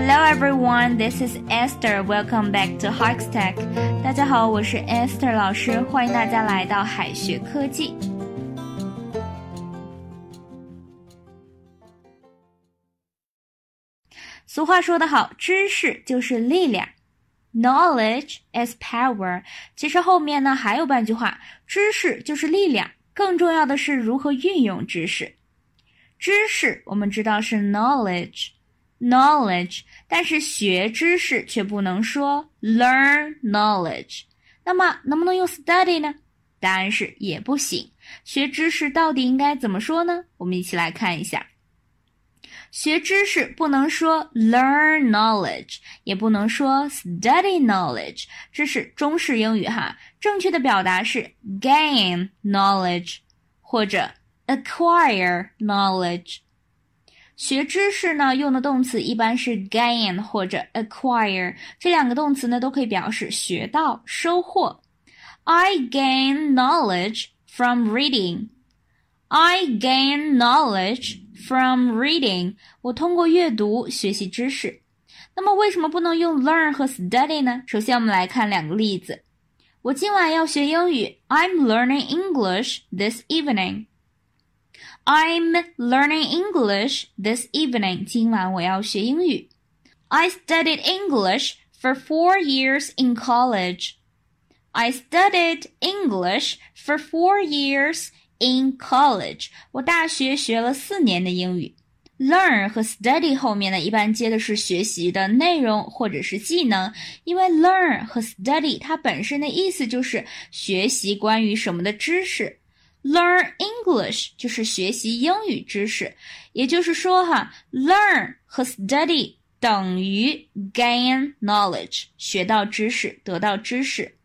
Hello everyone, this is Esther. Welcome back to Hikestack. 大家好，我是 Esther 老师，欢迎大家来到海学科技。俗话说得好，知识就是力量，knowledge is power。其实后面呢还有半句话，知识就是力量，更重要的是如何运用知识。知识我们知道是 knowledge，但是学知识却不能说 learn knowledge。那么能不能用 study 呢？答案是也不行。学知识到底应该怎么说呢？我们一起来看一下。学知识不能说 learn knowledge，也不能说 study knowledge，这是中式英语哈。正确的表达是 gain knowledge 或者 acquire knowledge。学知识呢，用的动词一般是 gain 或者 acquire，这两个动词呢都可以表示学到、收获。I gain knowledge from reading. I gain knowledge. From reading，我通过阅读学习知识。那么为什么不能用 learn 和 study 呢？首先我们来看两个例子。我今晚要学英语。I'm learning English this evening. I'm learning English this evening. 今晚我要学英语。I studied English for four years in college. I studied English for four years In college，我大学学了四年的英语。Learn 和 study 后面呢，一般接的是学习的内容或者是技能，因为 learn 和 study 它本身的意思就是学习关于什么的知识。 Learn English 就是学习英语知识，也就是说哈，learn 和 study 等于 gain knowledge，学到知识，得到知识。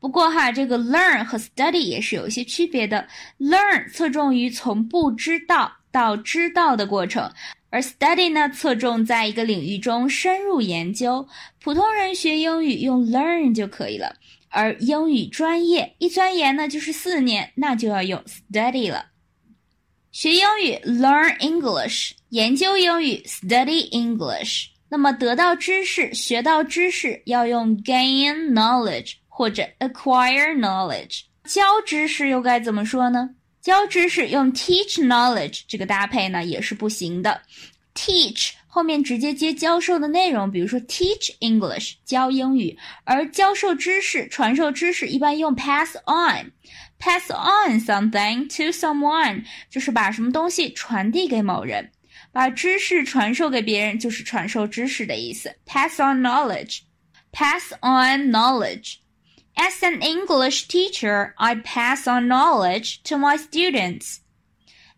不过哈，这个 learn 和 study 也是有一些区别的。learn 侧重于从不知道到知道的过程，而 study 呢，侧重在一个领域中深入研究。普通人学英语用 learn 就可以了，而英语专业一钻研呢就是四年，那就要用 study 了。学英语 learn English，研究英语 study English。那么得到知识、学到知识要用 gain knowledge。或者 acquire knowledge，教知识又该怎么说呢？教知识用 teach knowledge 这个搭配呢也是不行的。teach 后面直接接教授的内容，比如说 teach English 教英语，而教授知识、传授知识一般用 pass on，pass on something to someone 就是把什么东西传递给某人，把知识传授给别人就是传授知识的意思。pass on knowledge，pass on knowledge。As an English teacher, I pass on knowledge to my students.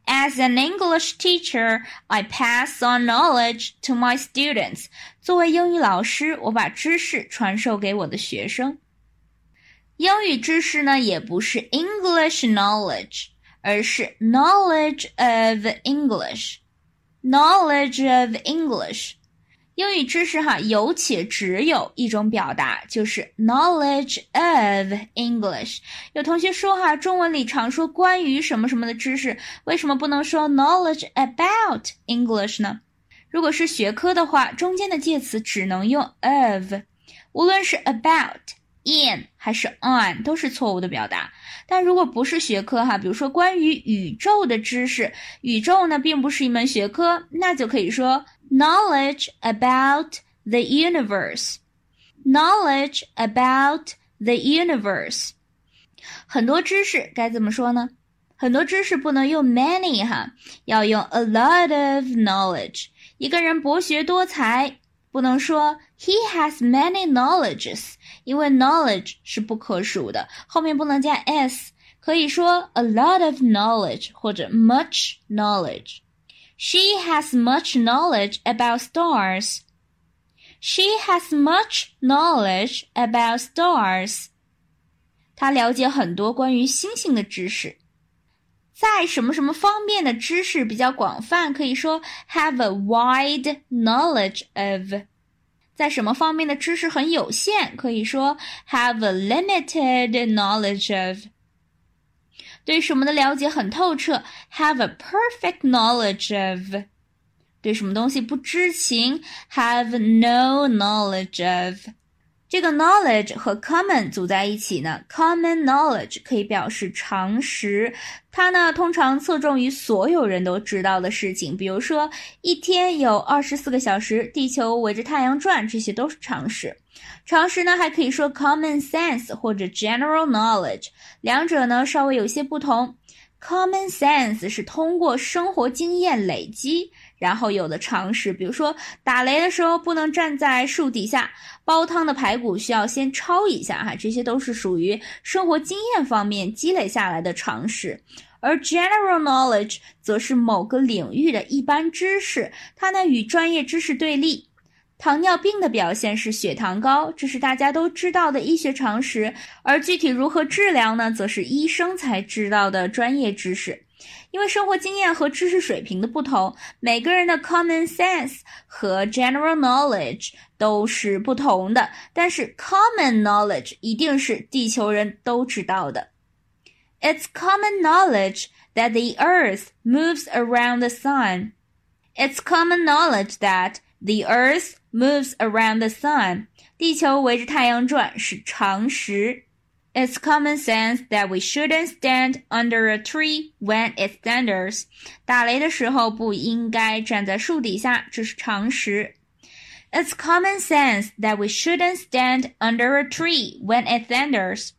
As an English teacher, I pass on knowledge to my students. 作为英语老师，我把知识传授给我的学生。英语知识呢，也不是 English knowledge，而是 knowledge of English。knowledge of English。 英语知识哈，有且只有一种表达，就是 knowledge of English。有同学说哈，中文里常说关于什么什么的知识，为什么不能说 knowledge about English 呢？如果是学科的话，中间的介词只能用 of，无论是 about、in 还是 on 都是错误的表达。但如果不是学科哈，比如说关于宇宙的知识，宇宙呢并不是一门学科，那就可以说。knowledge about the universe. Knowledge about the universe. 很多知识该怎么说呢？很多知识不能用 many 哈，要用 a lot of knowledge。一个人博学多才，不能说 he has many knowledges，因为 knowledge 是不可数的，后面不能加 s，可以说 a lot of knowledge 或者 much knowledge。 she has much knowledge about stars. She has much knowledge about stars. 她了解很多关于星星的知识。在什么什么方面的知识比较广泛，可以说 have a wide knowledge of。在什么方面的知识很有限，可以说 have a limited knowledge of。 对什么的了解很透彻，have a perfect knowledge of。对什么东西不知情，have no knowledge of。这个 knowledge 和 common 组在一起呢，common knowledge 可以表示常识，它呢通常侧重于所有人都知道的事情，比如说一天有二十四个小时，地球围着太阳转，这些都是常识。常识呢还可以说 common sense 或者 general knowledge，两者呢稍微有些不同。Common sense 是通过生活经验累积。然后有的常识，比如说打雷的时候不能站在树底下，煲汤的排骨需要先焯一下哈，这些都是属于生活经验方面积累下来的常识。而 general knowledge 则是某个领域的一般知识，它呢与专业知识对立。糖尿病的表现是血糖高，这是大家都知道的医学常识，而具体如何治疗呢，则是医生才知道的专业知识。因为生活经验和知识水平的不同，每个人的 common sense 和 general knowledge 都是不同的。但是 common knowledge 一定是地球人都知道的。It's common knowledge that the Earth moves around the sun. It's common knowledge that the Earth moves around the sun. 地球围着太阳转是常识。It's common sense that we shouldn't stand under a tree when it thunders. 打雷的时候不应该站在树底下，这是常识。It's common sense that we shouldn't stand under a tree when it thunders.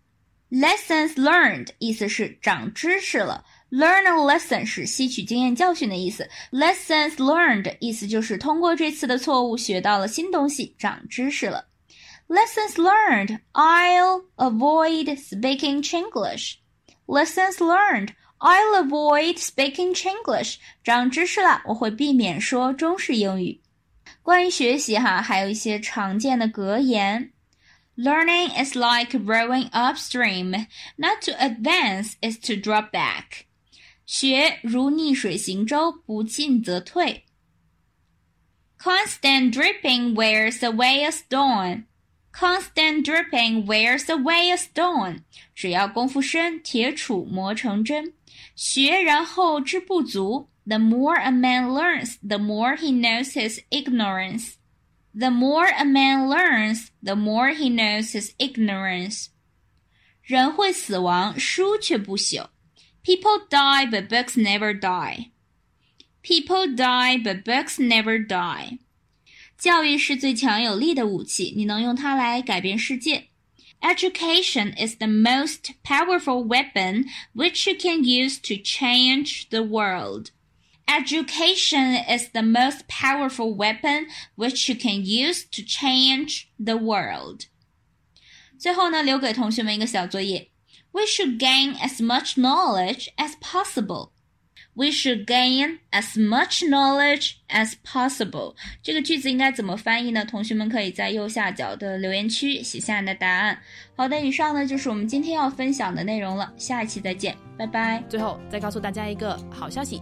Lessons learned 意思是长知识了。 Learn a lesson 是吸取经验教训的意思。Lessons learned 意思就是通过这次的错误学到了新东西，长知识了。Lessons learned. I'll avoid speaking Chinglish. Lessons learned. I'll avoid speaking Chinglish. 长知识了，我会避免说中式英语。关于学习哈，还有一些常见的格言。Learning is like rowing upstream. Not to advance is to drop back. 学如逆水行舟，不进则退。Constant dripping wears away a stone. Constant dripping wears away a stone。只要功夫深，铁杵磨成针。学然后知不足。The more a man learns, the more he knows his ignorance. The more a man learns, the more he knows his ignorance. 人会死亡，书却不朽。 People die, but books never die. People die, but books never die. 教育是最强有力的武器，你能用它来改变世界。Education is the most powerful weapon which you can use to change the world. Education is the most powerful weapon which you can use to change the world. 最后呢，留给同学们一个小作业。 We should gain as much knowledge as possible. We should gain as much knowledge as possible。这个句子应该怎么翻译呢？同学们可以在右下角的留言区写下你的答案。好的，以上呢就是我们今天要分享的内容了，下一期再见，拜拜。最后再告诉大家一个好消息，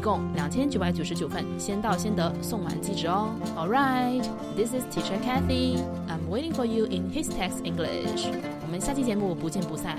一共两千九百九十九份，先到先得，送完即止哦。All right, this is Teacher Kathy. I'm waiting for you in His Text English. 我们下期节目不见不散。